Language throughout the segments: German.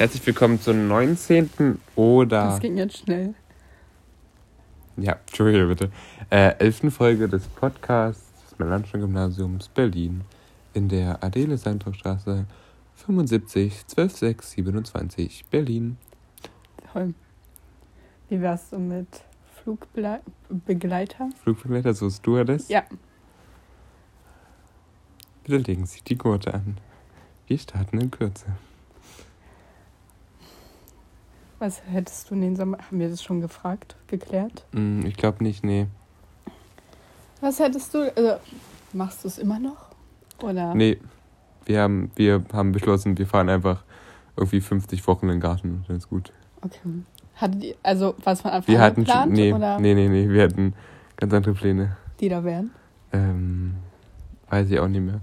Herzlich willkommen zum 19. oder. Das ging jetzt schnell. Ja, Entschuldige bitte. Äh, 11. Folge des Podcasts des Melanchthon-Gymnasiums Berlin in der Adele Seintrachtstraße 75 12627 Berlin. Toll. Wie wär's so mit Flugbegleiter? Flugbegleiter, so Stewardess? Ja. Bitte legen Sie die Gurte an. Wir starten in Kürze. Was hättest du in den Sommer... Haben wir das schon gefragt, geklärt? Hm, ich glaube nicht, nee. Was hättest du... Also, machst du es immer noch? Oder? Nee, wir haben, wir haben beschlossen, wir fahren einfach irgendwie 50 Wochen in den Garten und dann ist gut. Okay. Hattet ihr, also, was von Anfang Wir an hatten schon, geplant? nee, oder nee, nee, nee, wir hatten ganz andere Pläne. die da wären? Ähm, weiß ich auch nicht mehr.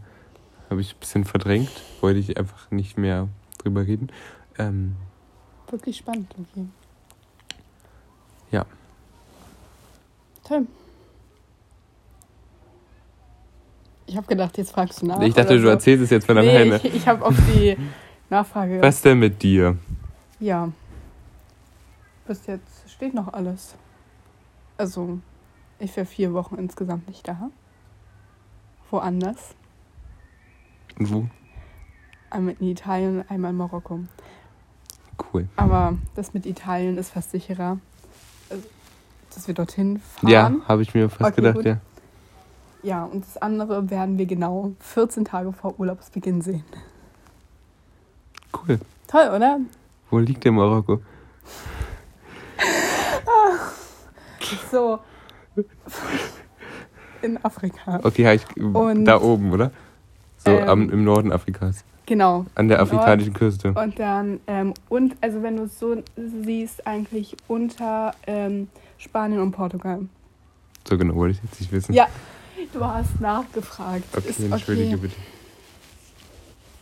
Habe ich ein bisschen verdrängt, wollte ich einfach nicht mehr drüber reden. Ähm, Wirklich spannend, okay. Ja. Toll. Ich habe gedacht, jetzt fragst du nach. ich dachte, du so. erzählst es jetzt von nee, alleine. ich, ich habe auf die Nachfrage. Was denn mit dir? Ja. Bis jetzt steht noch alles. Also, ich wäre vier Wochen insgesamt nicht da. Woanders. Und wo? Einmal in Italien, einmal in Marokko. Cool. Aber das mit Italien ist fast sicherer. Also, Dass wir dorthin fahren. Ja, habe ich mir fast Okay, gedacht, gut. ja. Ja, und das andere werden wir genau 14 Tage vor Urlaubsbeginn sehen. Cool. Toll, oder? Wo liegt denn Marokko? So. In Afrika. Okay, ich, Und- da oben, oder? So Ähm, am, im Norden Afrikas. Genau. An der Nord- afrikanischen Küste. Und dann, ähm, und, also wenn du es so siehst, eigentlich unter ähm, Spanien und Portugal. So genau wollte ich jetzt nicht wissen. Ja, du hast nachgefragt. Okay, Ist entschuldige bitte.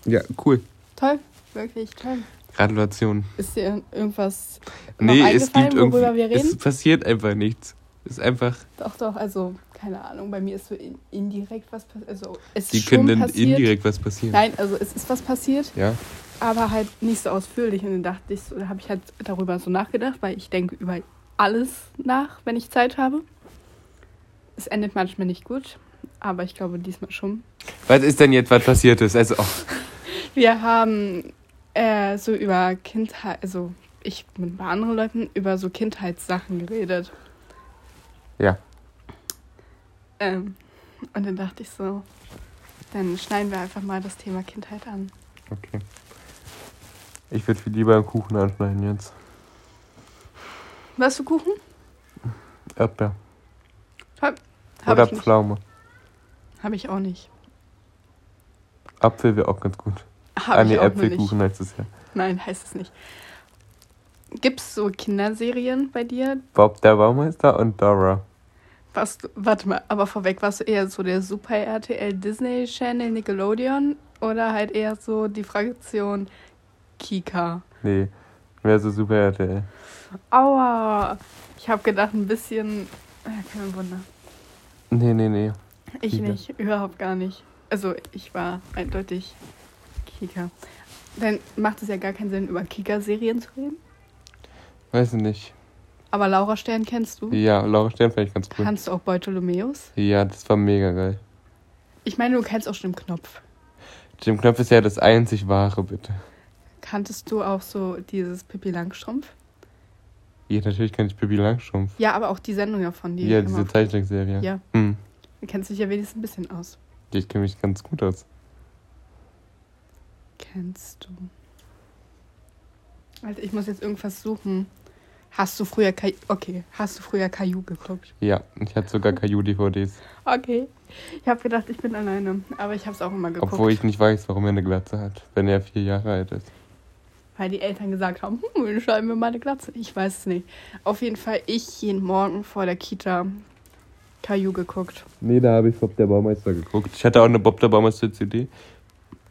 Ja, cool. Toll, wirklich toll. Gratulation. Ist dir irgendwas Nee, es gibt worüber wir reden? Es passiert einfach nichts. Ist einfach. Doch, doch, also, keine Ahnung, bei mir ist so in, indirekt was passiert. Also, es Die ist können schon dann passiert. indirekt was passieren. Nein, also es ist was passiert, Ja. aber halt nicht so ausführlich. Und dann dachte ich, so, da habe ich halt darüber so nachgedacht, weil ich denke über alles nach, wenn ich Zeit habe. Es endet manchmal nicht gut, aber ich glaube diesmal schon. Was ist denn jetzt, was passiert ist? Also, oh, Wir haben äh, so über Kindheit, also ich mit ein paar anderen Leuten über so Kindheitssachen geredet. ja. Ähm, und dann dachte ich so, dann schneiden wir einfach mal das Thema Kindheit an. Okay. Ich würde viel lieber einen Kuchen anschneiden jetzt. Was für Kuchen? Erdbeer. Hab Oder ich. Pflaume. Habe ich auch nicht. Apfel wäre auch ganz gut. Habe ah, ich nee, auch. Äpfelkuchen heißt es ja. Nein, heißt es nicht. Gibt es so Kinderserien bei dir? Bob der Baumeister und Dora. Was, warte mal, aber vorweg, warst du eher so der Super RTL Disney Channel Nickelodeon oder halt eher so die Fraktion Kika? Nee, wäre so super RTL. Aua! Ich habe gedacht, ein bisschen. äh, Kein Wunder. Nee, nee, nee. Ich Kika. nicht, überhaupt gar nicht. Also, ich war eindeutig Kika. Dann macht es ja gar keinen Sinn, über Kika-Serien zu reden. Weiß ich nicht. Aber Laura Stern kennst du? Ja, Laura Stern fand ich ganz cool. Kannst du auch Bartholomäus? Ja, das war mega geil. Ich meine, du kennst auch Stimm Knopf. Jim Knopf ist ja das einzig wahre, bitte. Kanntest du auch so dieses Pippi Langstrumpf? Ja, natürlich kann ich Pippi Langstrumpf. Ja, aber auch die Sendung davon. Die ja, immer- diese Zeichentrickserie. Ja, Hm. du kennst dich ja wenigstens ein bisschen aus. Ich kenne mich ganz gut aus. Kennst du? Alter, ich muss jetzt irgendwas suchen. Hast du früher Kai Okay, hast du früher Caillou geguckt? Ja, ich hatte sogar Caillou-DVDs. Okay. Ich habe gedacht, ich bin alleine. Aber ich habe es auch immer geguckt. Obwohl ich nicht weiß, warum er eine Glatze hat, wenn er vier Jahre alt ist. Weil die Eltern gesagt haben, hm, wir schreiben mir mal eine Glatze. Ich weiß es nicht. Auf jeden Fall, ich jeden Morgen vor der Kita Caillou geguckt. Nee, da habe ich Bob der Baumeister geguckt. Ich hatte auch eine Bob der Baumeister CD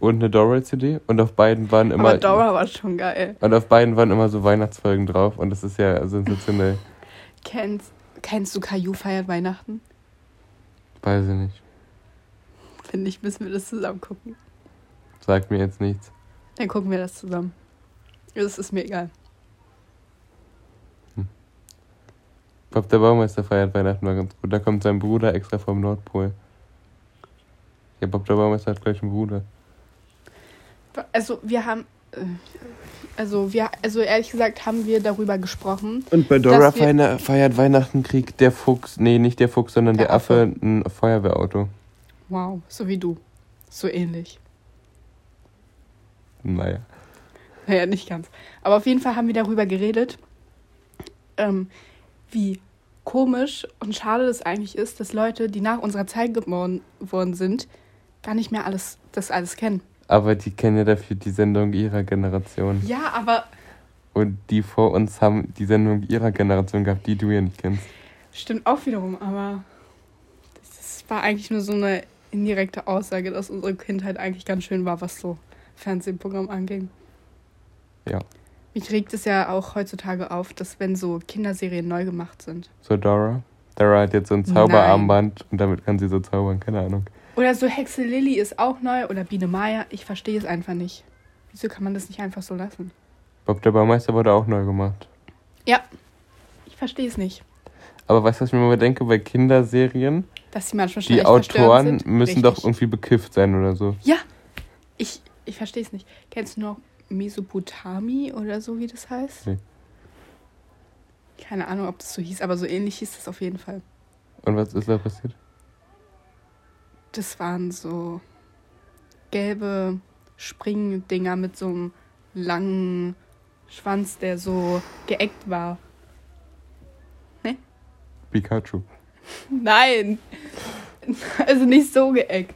und eine Dora CD und auf beiden waren immer Aber Dora war schon geil. und auf beiden waren immer so Weihnachtsfolgen drauf und das ist ja sensationell. Kennst, kennst du Caillou feiert Weihnachten? Weiß ich nicht. Finde ich, müssen wir das zusammen gucken. Sagt mir jetzt nichts. Dann gucken wir das zusammen. Das ist mir egal. Bob der Baumeister feiert Weihnachten mal ganz gut. Da kommt sein Bruder extra vom Nordpol. Ja, Bob der Baumeister hat gleich einen Bruder. Also wir haben, äh, also wir, also ehrlich gesagt haben wir darüber gesprochen. Und bei Dora feiern- feiert Weihnachten kriegt der Fuchs, nee, nicht der Fuchs, sondern der, Der Affe. Affe. ein Feuerwehrauto. Wow, so wie du. So ähnlich. Naja. Naja, nicht ganz. Aber auf jeden Fall haben wir darüber geredet, ähm, wie komisch und schade es eigentlich ist, dass Leute, die nach unserer Zeit geboren worden sind, gar nicht mehr alles, das alles kennen. Aber die kennen ja dafür die Sendung ihrer Generation. Ja, aber Und die vor uns haben die Sendung ihrer Generation gehabt, die du ja nicht kennst. stimmt auch wiederum, aber das war eigentlich nur so eine indirekte Aussage, dass unsere Kindheit eigentlich ganz schön war, was so Fernsehprogramm anging. Ja. Mich regt es ja auch heutzutage auf, dass wenn so Kinderserien neu gemacht sind. So Dora. Dora hat jetzt so ein Zauberarmband und damit kann sie so zaubern, keine Ahnung. Oder so Hexe Lilly ist auch neu oder Biene Maya. Ich verstehe es einfach nicht. Wieso kann man das nicht einfach so lassen? Bob der Baumeister wurde auch neu gemacht. Ja, ich verstehe es nicht. Aber weißt du, was ich mir immer denke? Bei Kinderserien, Dass sie manchmal schon die Autoren müssen Richtig. doch irgendwie bekifft sein oder so. Ja, ich, ich verstehe es nicht. Kennst du noch Mesopotami oder so, wie das heißt? Nee. Keine Ahnung, ob das so hieß, aber so ähnlich hieß das auf jeden Fall. Und was ist da passiert? Das waren so gelbe Springdinger mit so einem langen Schwanz, der so geeckt war. Pikachu. Nein! Also nicht so geeckt.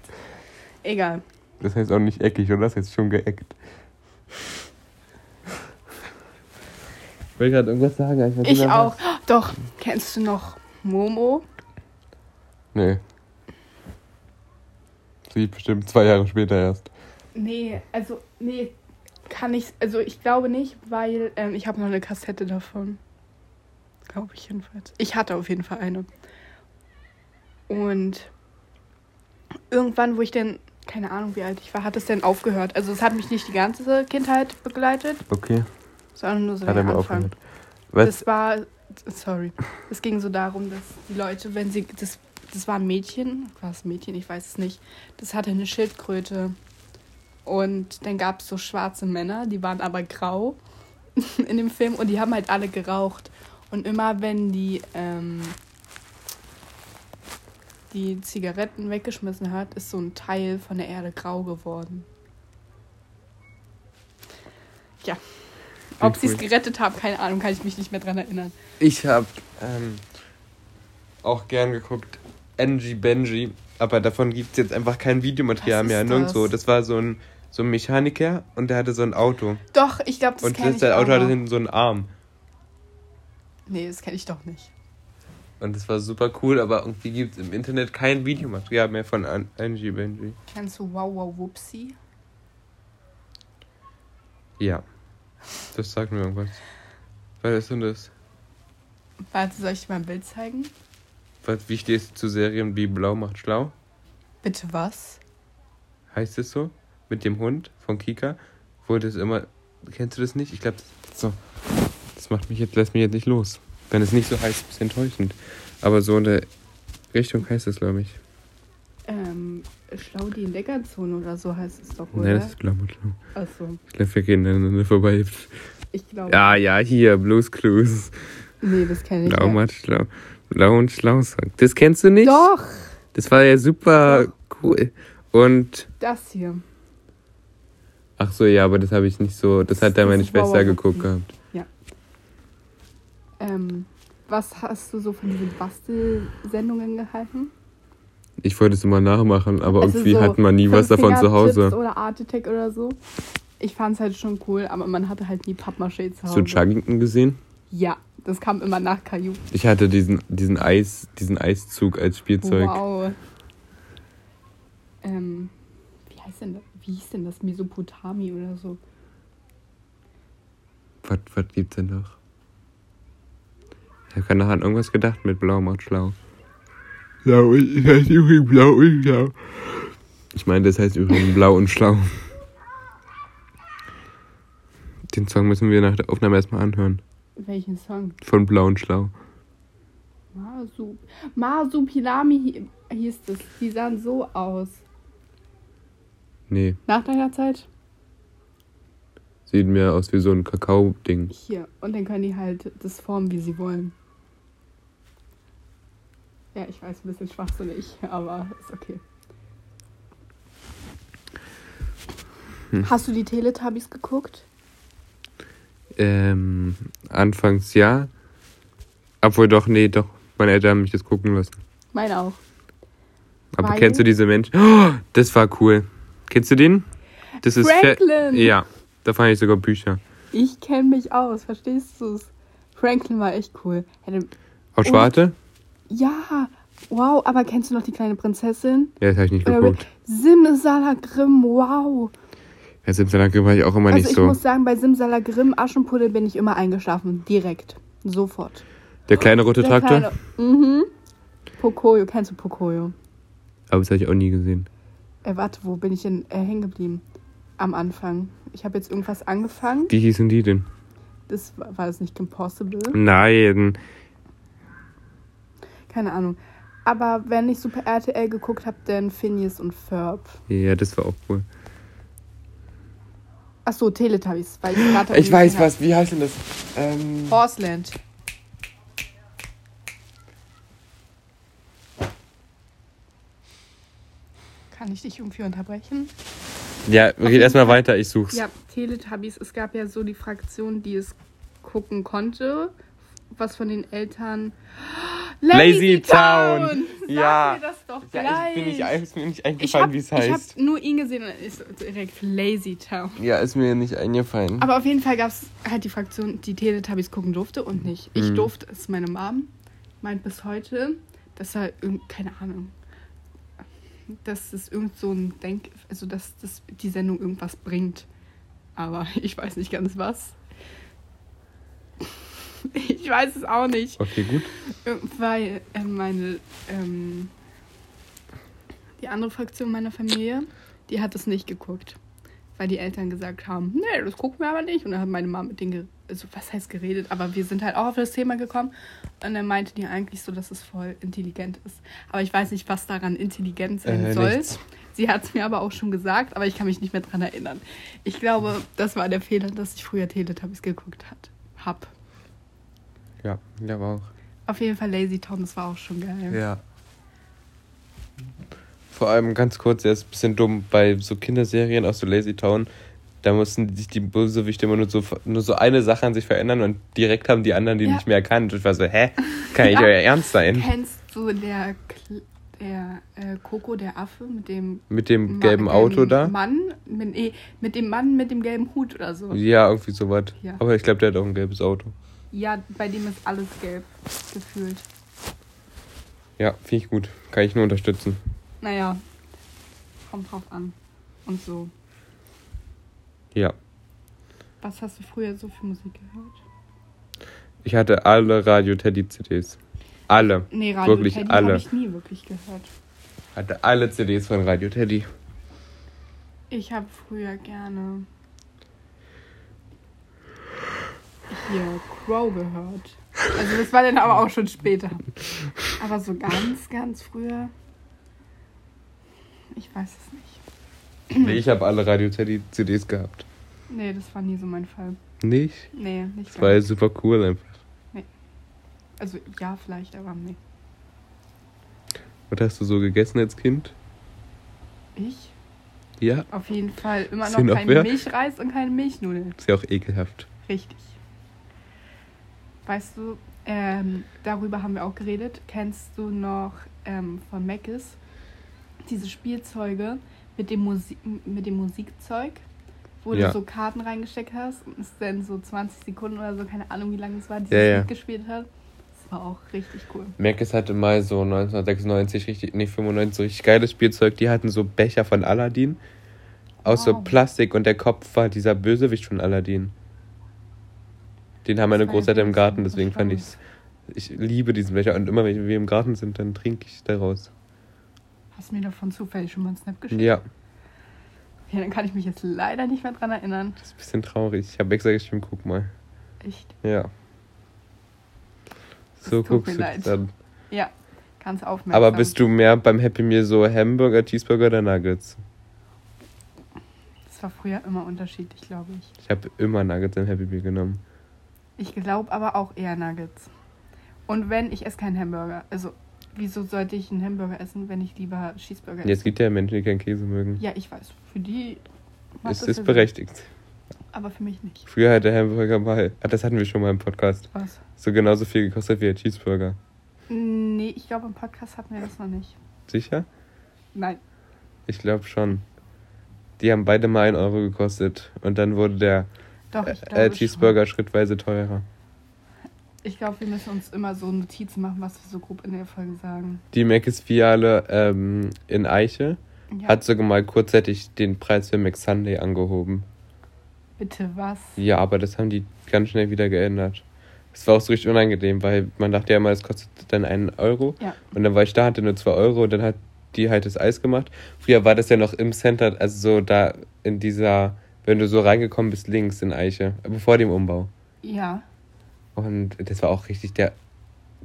Egal. Das heißt auch nicht eckig, oder? Das heißt schon geeckt. Ich will gerade irgendwas sagen. Ich mehr auch. Doch, kennst du noch Momo? Nee. Sie bestimmt zwei Jahre später erst. Nee, also, nee, kann ich, also ich glaube nicht, weil ähm, ich habe noch eine Kassette davon. Glaube ich jedenfalls. Ich hatte auf jeden Fall eine. Und irgendwann, wo ich denn, keine Ahnung wie alt ich war, hat es denn aufgehört. Also es hat mich nicht die ganze Kindheit begleitet, Okay, sondern nur so hat er mal Anfang. aufgehört. Was? Das war, sorry, es ging so darum, dass die Leute, wenn sie, das, das war ein Mädchen, war es ein Mädchen, ich weiß es nicht, das hatte eine Schildkröte. Und dann gab es so schwarze Männer, die waren aber grau in dem Film und die haben halt alle geraucht. Und immer wenn die ähm, die Zigaretten weggeschmissen hat, ist so ein Teil von der Erde grau geworden. Ja. Ob sie es gerettet haben, keine Ahnung, kann ich mich nicht mehr dran erinnern. Ich habe ähm, auch gern geguckt Angie Benji, aber davon gibt es jetzt einfach kein Videomaterial mehr. ist Nirgendwo. das? Das war so ein, so ein Mechaniker und der hatte so ein Auto. Doch, ich glaube, das und das, der Auto hatte hinten so einen Arm. Nee, das kenne ich doch nicht. Und das war super cool, aber irgendwie gibt es im Internet kein Videomaterial mehr von An Angie Benji. Kennst du Wow Wow Whoopsie? Ja. Das sagt mir irgendwas. Was ist denn das? Warte, soll ich dir mal ein Bild zeigen? Was, wie stehst du zu Serien wie Blau macht schlau? Bitte was? Heißt es so? Mit dem Hund von Kika? Wo das immer. Kennst du das nicht? Ich glaube, das, so. das macht mich jetzt, lässt mich jetzt nicht los. Wenn es nicht so heißt, ist es ein bisschen enttäuschend. Aber so in der Richtung heißt es, glaube ich. Ähm, Schlau die Entdeckerzone oder so heißt es doch, Nein, oder? das ist Blau macht schlau. Achso, Ich glaube, wir gehen aneinander vorbei. ich glaube. Ja, ja, hier, Blues Clues. Nee, das kenne ich Blau ja. macht schlau. Blau und schlau Song. Das kennst du nicht? Doch, Das war ja super cool. Und. das hier. Ach so, ja, aber das habe ich nicht so. Das hat da Das meine Schwester geguckt gehabt. Ähm, was hast du so von diesen Bastelsendungen gehalten? Ich wollte es immer nachmachen, aber Also irgendwie so hat man nie was davon zu Hause. Oder Art Attack oder so. Ich fand es halt schon cool, aber man hatte halt nie Pappmaché zu Hast Hause. du Chuggington gesehen? Ja, das kam immer nach Caillou. Ich hatte diesen, diesen, Eis, diesen Eiszug als Spielzeug. Wow. Ähm, wie heißt denn das? Wie hieß denn das? Mesopotami oder so? Was, was gibt's denn noch? Ich habe keine Ahnung, irgendwas gedacht mit Blau macht schlau. Blau und, das heißt übrigens Blau und Schlau. Ich meine, das heißt übrigens Blau und Schlau. Den Song müssen wir nach der Aufnahme erstmal anhören. Welchen Song? Von Blau und Schlau. Masu. Masupilami hi- hieß es. Die sahen so aus. Nee, Nach deiner Zeit? sieht mir aus wie so ein Kakao-Ding. Hier. Und dann können die halt das formen, wie sie wollen. Ja, ich weiß, ein bisschen schwachsinnig, aber ist okay. Hm. Hast du die Teletubbies geguckt? Ähm, anfangs ja. Obwohl doch, nee, doch. Meine Eltern haben mich das gucken lassen. Meine auch. Aber Weil- kennst du diese Menschen? Oh, das war cool. Kennst du den? Das ist fe- Franklin! Ja, da fand ich sogar Bücher. Ich kenne mich aus, verstehst du's? Franklin war echt cool. Auch Schwarte? Ja, wow, aber kennst du noch die kleine Prinzessin? Ja, das habe ich nicht Oder geguckt. Simsalagrim, wow. Ja, Simsalakrim war ich auch immer Also nicht ich so. muss sagen, bei Simsalagrim, Aschenputtel bin ich immer eingeschlafen. Direkt. Sofort. Der kleine rote Der Traktor? kleine- Mhm. Pocoyo, kennst du Pocoyo? Aber das habe ich auch nie gesehen. Äh, warte, wo bin ich denn äh, hängen geblieben? Am Anfang. Ich habe jetzt irgendwas angefangen. Wie hießen die denn? Das war, war das nicht Impossible? Nein. Keine Ahnung. Aber wenn ich Super RTL geguckt habe, dann Phineas und Ferb. Ja, das war auch cool. Ach so, Teletubbies. Weil ich gerade Ich weiß was, wie heißt denn das? Ähm, Horseland. Kann ich dich irgendwie unterbrechen? ja, red erstmal weiter, ich such's. Ja, Teletubbies. Es gab ja so die Fraktion, die es gucken konnte. Was von den Eltern. Lazy Town. Sag Ja. mir das doch Ja, gleich. ich bin nicht, ist mir nicht ich eingefallen, hab, wie es ich hab heißt. nur ihn gesehen und ist direkt Lazy Town. Ja, ist mir nicht eingefallen. Aber auf jeden Fall gab es halt die Fraktion, die Teletubbies gucken durfte und nicht. Ich Mhm. durfte, es meine Mom, meint bis heute, dass er keine Ahnung, dass es irgend so ein Denk, also dass das, die Sendung irgendwas bringt. Aber ich weiß nicht ganz was. Ich weiß es auch nicht. Okay, gut. Weil äh, meine, ähm, die andere Fraktion meiner Familie, die hat es nicht geguckt. Weil die Eltern gesagt haben, nee, das gucken wir aber nicht. Und dann hat meine Mama mit denen, also was heißt geredet, aber wir sind halt auch auf das Thema gekommen. Und dann meinte die eigentlich so, dass es voll intelligent ist. Aber ich weiß nicht, was daran intelligent sein Äh, soll. nichts. Sie hat es mir aber auch schon gesagt, aber ich kann mich nicht mehr dran erinnern. Ich glaube, das war der Fehler, dass ich früher Teletubbies geguckt hat, hab. Ja, ja, war auch. Auf jeden Fall Lazy Town, das war auch schon geil. Ja. Vor allem ganz kurz, er ist ein bisschen dumm bei so Kinderserien, auch so Lazy Town. Da mussten sich die Bösewichte immer nur so, nur so eine Sache an sich verändern und direkt haben die anderen die Ja. nicht mehr erkannt. Und ich war so, hä? Kann nicht Ja. euer Ernst sein? Kennst du der, der äh, Coco, der Affe mit dem Mit dem Ma- gelben Auto da? Mann, mit, nee, mit dem Mann mit dem gelben Hut oder so. Ja, irgendwie sowas. Ja. Aber ich glaube, der hat auch ein gelbes Auto. Ja, bei dem ist alles gelb gefühlt. Ja, finde ich gut. Kann ich nur unterstützen. Naja, kommt drauf an. Und so. Ja. Was hast du früher so für Musik gehört? Ich hatte alle Radio Teddy CDs. Alle. Nee, Radio Wirklich Teddy alle. habe ich nie wirklich gehört. Hatte alle CDs von Radio Teddy. Ich habe früher gerne hier Crow gehört. Also das war dann aber auch schon später. Aber so ganz, ganz früher. Ich weiß es nicht. Nee, ich habe alle Radio Teddy CDs gehabt. Nee, das war nie so mein Fall. Nicht? Nee, nicht Das war ja super cool einfach. Also ja, vielleicht, aber nee. Was hast du so gegessen als Kind? Ich? Ja, Auf jeden Fall immer noch kein? Milchreis und keine Milchnudeln. ist ja auch ekelhaft. Richtig. Weißt du, ähm, darüber haben wir auch geredet. Kennst du noch ähm, von Meckes diese Spielzeuge mit dem, Musik, mit dem Musikzeug, wo Ja. du so Karten reingesteckt hast und es dann so 20 Sekunden oder so, keine Ahnung, wie lange es war, dieses Ja, ja. Lied gespielt hat? Das war auch richtig cool. Merkes hatte mal so 1996 richtig, nee, 95 so richtig geiles Spielzeug. Die hatten so Becher von Aladdin aus so Wow. Plastik und der Kopf war dieser Bösewicht von Aladdin. Den haben meine Großeltern im Garten, deswegen fand Schlaues. ich's. Ich liebe diesen Becher und immer wenn wir im Garten sind, dann trinke ich daraus. Hast du mir davon zufällig schon mal einen Snap geschickt? Ja. Ja, dann kann ich mich jetzt leider nicht mehr dran erinnern. Das ist ein bisschen traurig. Ich habe extra geschrieben, guck mal. Echt? Ja. So guckst du leid. dann. Ja, ganz aufmerksam. Aber bist du mehr beim Happy Meal so Hamburger, Cheeseburger oder Nuggets? Das war früher immer unterschiedlich, glaube ich. Ich habe immer Nuggets im Happy Meal genommen. Ich glaube aber auch eher Nuggets. Und wenn, ich esse keinen Hamburger. Also, wieso sollte ich einen Hamburger essen, wenn ich lieber Cheeseburger esse? Jetzt gibt ja Menschen, die keinen Käse mögen. Ja, ich weiß. Für die Es ist Sinn. berechtigt. Aber für mich nicht. Früher hat der Hamburger mal, ah, das hatten wir schon mal im Podcast, Was? so genauso viel gekostet wie der Cheeseburger. Nee, ich glaube, im Podcast hatten wir das noch nicht. Sicher? Nein. Ich glaube schon. Die haben beide mal 1 Euro gekostet und dann wurde der Doch, ich äh, glaube. äh, Cheeseburger schrittweise teurer. Schon. Ich glaube, wir müssen uns immer so Notizen machen, was wir so grob in der Folge sagen. Die Mc's-Filiale ähm, in Eiche Ja, hat sogar mal kurzzeitig den Preis für McSunday angehoben. bitte was? Ja, aber das haben die ganz schnell wieder geändert. Es war auch so richtig unangenehm, weil man dachte ja immer, es kostet dann einen Euro. Ja. Und dann war ich da, hatte nur zwei Euro und dann hat die halt das Eis gemacht. Früher war das ja noch im Center, also so da in dieser, wenn du so reingekommen bist, links in Eiche, bevor dem Umbau. Ja. Und das war auch richtig der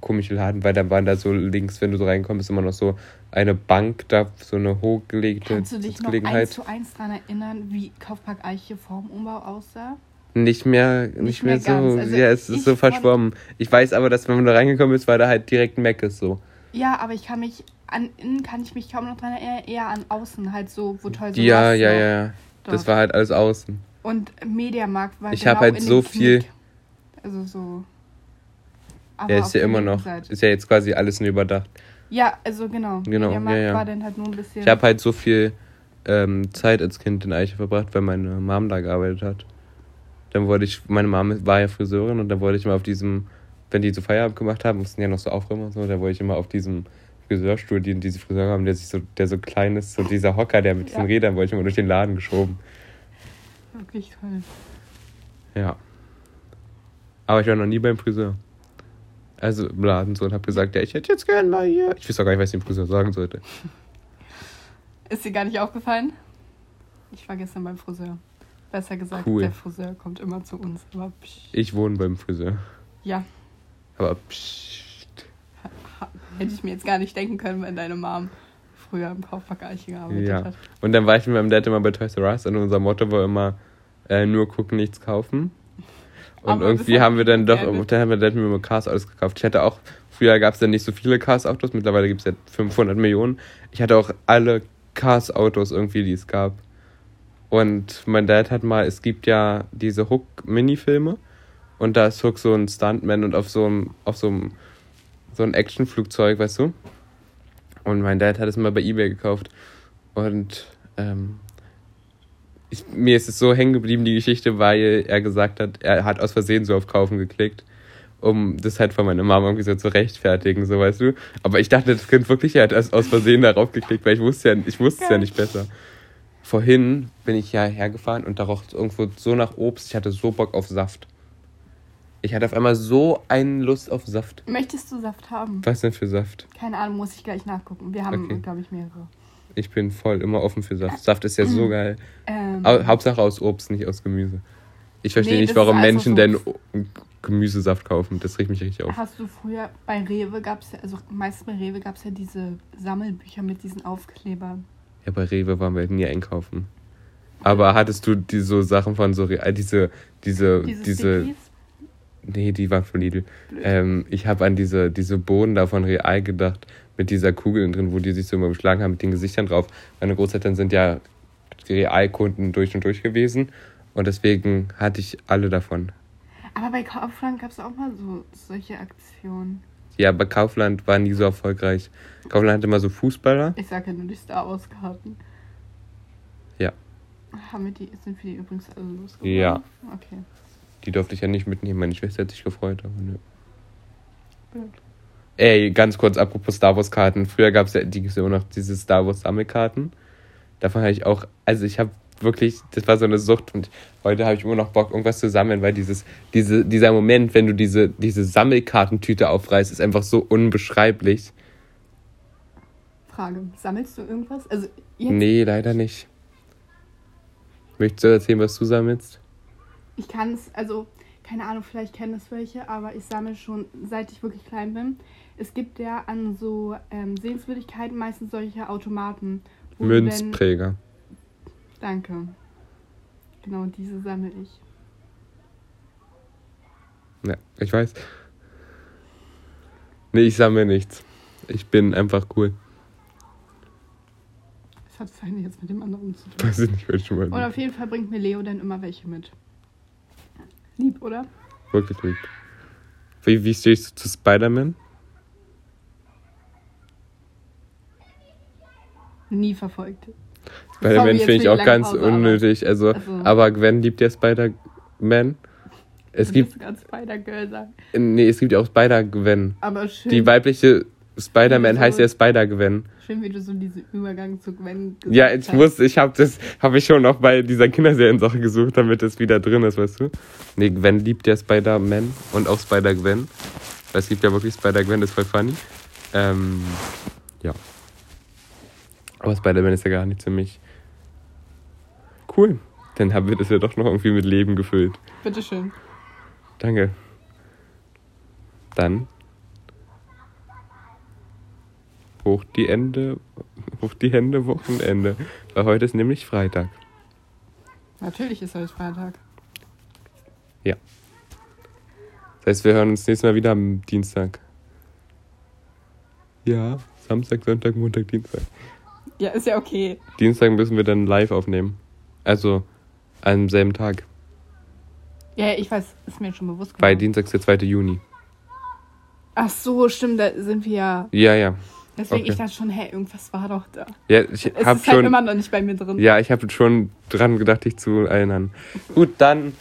komische Laden, weil da waren da so links, wenn du so reingekommen bist, immer noch so eine Bank, da so eine hochgelegte Kannst du dich noch eins zu eins daran erinnern, wie Kaufpark Eiche vorm Umbau aussah? Nicht mehr, nicht, mehr, mehr so. Also ja, es ist so verschwommen. Ich weiß aber, dass wenn man da reingekommen ist, war da halt direkt ein Meckes so. Ja, aber ich kann mich an innen kann ich mich kaum noch dran erinnern, eher an außen halt so, wo toll so ja, ja, noch. ja. Das Doch. war halt alles außen. Und Mediamarkt war Ich genau hab halt so viel- Knick. Also so. Aber Ja, ist ja immer noch. Seite. Ist ja jetzt quasi alles nur überdacht. Ja, also genau. Genau, Mediamarkt ja, ja. war dann halt nur ein bisschen. Ich habe halt so viel ähm, Zeit als Kind in Eiche verbracht, weil meine Mom da gearbeitet hat. Dann wollte ich, meine Mom war ja Friseurin und dann wollte ich immer auf diesem, wenn die so Feierabend gemacht haben, mussten ja noch so aufräumen und so, da wollte ich immer auf diesem Friseurstuhl, den diese Friseure haben, der sich so, der so klein ist, so dieser Hocker, der mit diesen Ja. Rädern, wollte ich immer durch den Laden geschoben. Wirklich toll. Ja. Aber ich war noch nie beim Friseur. Also im Laden so und habe gesagt, ja, ich hätte jetzt gern mal hier. Ich weiß auch gar nicht, was ich dem Friseur sagen sollte. Ist dir gar nicht aufgefallen? Ich war gestern beim Friseur. Besser gesagt, Cool. der Friseur kommt immer zu uns. Aber psch, Ich wohne beim Friseur. ja, Aber pssst. Hätte ich mir jetzt gar nicht denken können, wenn deine Mom früher im Kaufpark Eiche gearbeitet Ja. hat. Und dann war ich mit meinem Dad immer bei Toys R Us und unser Motto war immer äh, nur gucken, nichts kaufen. Und Aber irgendwie haben wir dann doch, dann haben wir Dad mir immer Cars-Autos gekauft. Ich hatte auch, früher gab es ja nicht so viele Cars-Autos, mittlerweile gibt es ja 500 Millionen. Ich hatte auch alle Cars-Autos irgendwie, die es gab. Und mein Dad hat mal, es gibt ja diese Hook-Mini-Filme und da ist Hook so ein Stuntman und auf so einem, auf so einem, so ein Actionflugzeug, weißt du? Und mein Dad hat es mal bei Ebay gekauft. Und ähm, ich, mir ist es so hängen geblieben, die Geschichte, weil er gesagt hat, er hat aus Versehen so auf Kaufen geklickt, um das halt von meiner Mama irgendwie so zu rechtfertigen, so weißt du. Aber ich dachte, das Kind wirklich, er hat aus, aus Versehen darauf geklickt, weil ich wusste ja, ich wusste es ja nicht besser. Vorhin bin ich ja hergefahren und da roch es irgendwo so nach Obst, ich hatte so Bock auf Saft. Ich hatte auf einmal so eine Lust auf Saft. Möchtest du Saft haben? Was denn für Saft? Keine Ahnung, muss ich gleich nachgucken. Wir haben, Okay. glaube ich, mehrere. Ich bin voll immer offen für Saft. Saft ist ja so geil. Ähm, Au- Hauptsache aus Obst, nicht aus Gemüse. Ich verstehe Nee, nicht, das warum ist alles Menschen aus denn Obst. O- Gemüsesaft kaufen. Das regt mich richtig auf. Hast du früher bei Rewe gab es ja, also meist bei Rewe gab es ja diese Sammelbücher mit diesen Aufklebern. Ja, bei Rewe waren wir nie einkaufen. Aber hattest du die so Sachen von so Real, diese, diese, Diese, diese, Stickies? Nee, die waren von Lidl. Ähm, ich habe an diese, diese Bohnen da von Real gedacht, mit dieser Kugel drin, wo die sich so immer beschlagen haben, mit den Gesichtern drauf. Meine Großeltern sind ja Realkunden durch und durch gewesen. Und deswegen hatte ich alle davon. Aber bei Kaufland gab es auch mal so solche Aktionen. Ja, aber Kaufland war nie so erfolgreich. Kaufland hatte immer so Fußballer. Ich sage ja nur die Star Wars Karten. Ja. Haben wir die, sind wir die übrigens alle losgeworden? Ja. Okay. Die durfte ich ja nicht mitnehmen. Meine Schwester hat sich gefreut, aber nö. Blöd. Ey, ganz kurz, apropos Star Wars Karten. Früher gab es ja, die gibt's ja immer noch diese Star Wars Sammelkarten. Davon habe ich auch, also ich habe wirklich, das war so eine Sucht und heute habe ich immer noch Bock, irgendwas zu sammeln, weil dieses, diese, dieser Moment, wenn du diese, diese Sammelkartentüte aufreißt, ist einfach so unbeschreiblich. Frage: Sammelst du irgendwas? Also jetzt, Nee, leider nicht. Möchtest du erzählen, was du sammelst? Ich kann es, also, keine Ahnung, vielleicht kennen es welche, aber ich sammle schon, seit ich wirklich klein bin. Es gibt ja an so ähm, Sehenswürdigkeiten meistens solche Automaten. Münzpräger. Danke. Genau, diese sammle ich. Ja, ich weiß. Nee, ich sammle nichts. Ich bin einfach cool. Das hat das eine jetzt mit dem anderen zu tun. Weiß ich nicht, welche Und mal. auf jeden Fall bringt mir Leo dann immer welche mit. Lieb, oder? Wirklich lieb. Wie, wie stehst du zu Spider-Man? Nie verfolgt. Spider-Man finde ich auch ganz Pause, unnötig. Also, Also- aber Gwen liebt ja Spider-Man. Es Du gibt, Spider-Girl sagen. nee, es gibt ja auch Spider-Gwen. Aber schön, Die weibliche Spider-Man heißt ja Spider-Gwen. schön, wie du so diesen Übergang zu Gwen gesagt Ja, ich hast. muss, ich habe das, habe ich schon auch bei dieser Kinderserien-Sache gesucht, damit es wieder drin ist, weißt du? Nee, Gwen liebt ja Spider-Man und auch Spider-Gwen. Es gibt ja wirklich Spider-Gwen, das ist voll funny. Ähm, ja. Aber Spider-Man ist ja gar nicht ziemlich cool. Dann haben wir das ja doch noch irgendwie mit Leben gefüllt. Bitteschön. Danke. Dann hoch die Ende, hoch die Hände, Wochenende. Weil heute ist nämlich Freitag. Natürlich ist heute Freitag. Das heißt, wir hören uns nächstes Mal wieder am Dienstag. Ja, Samstag, Sonntag, Montag, Dienstag. Ja, ist ja okay. Dienstag müssen wir dann live aufnehmen. Also am selben Tag. Ja, ich weiß, ist mir schon bewusst Weil geworden. Dienstag ist der 2. Juni. Ach so, stimmt, da sind wir ja. Ja, ja. Deswegen, Okay. ich dachte schon, hä, irgendwas war doch da. Ja, ich Es habe ist halt schon. immer noch nicht bei mir drin. Ja, ich habe schon dran gedacht, dich zu erinnern. Gut, dann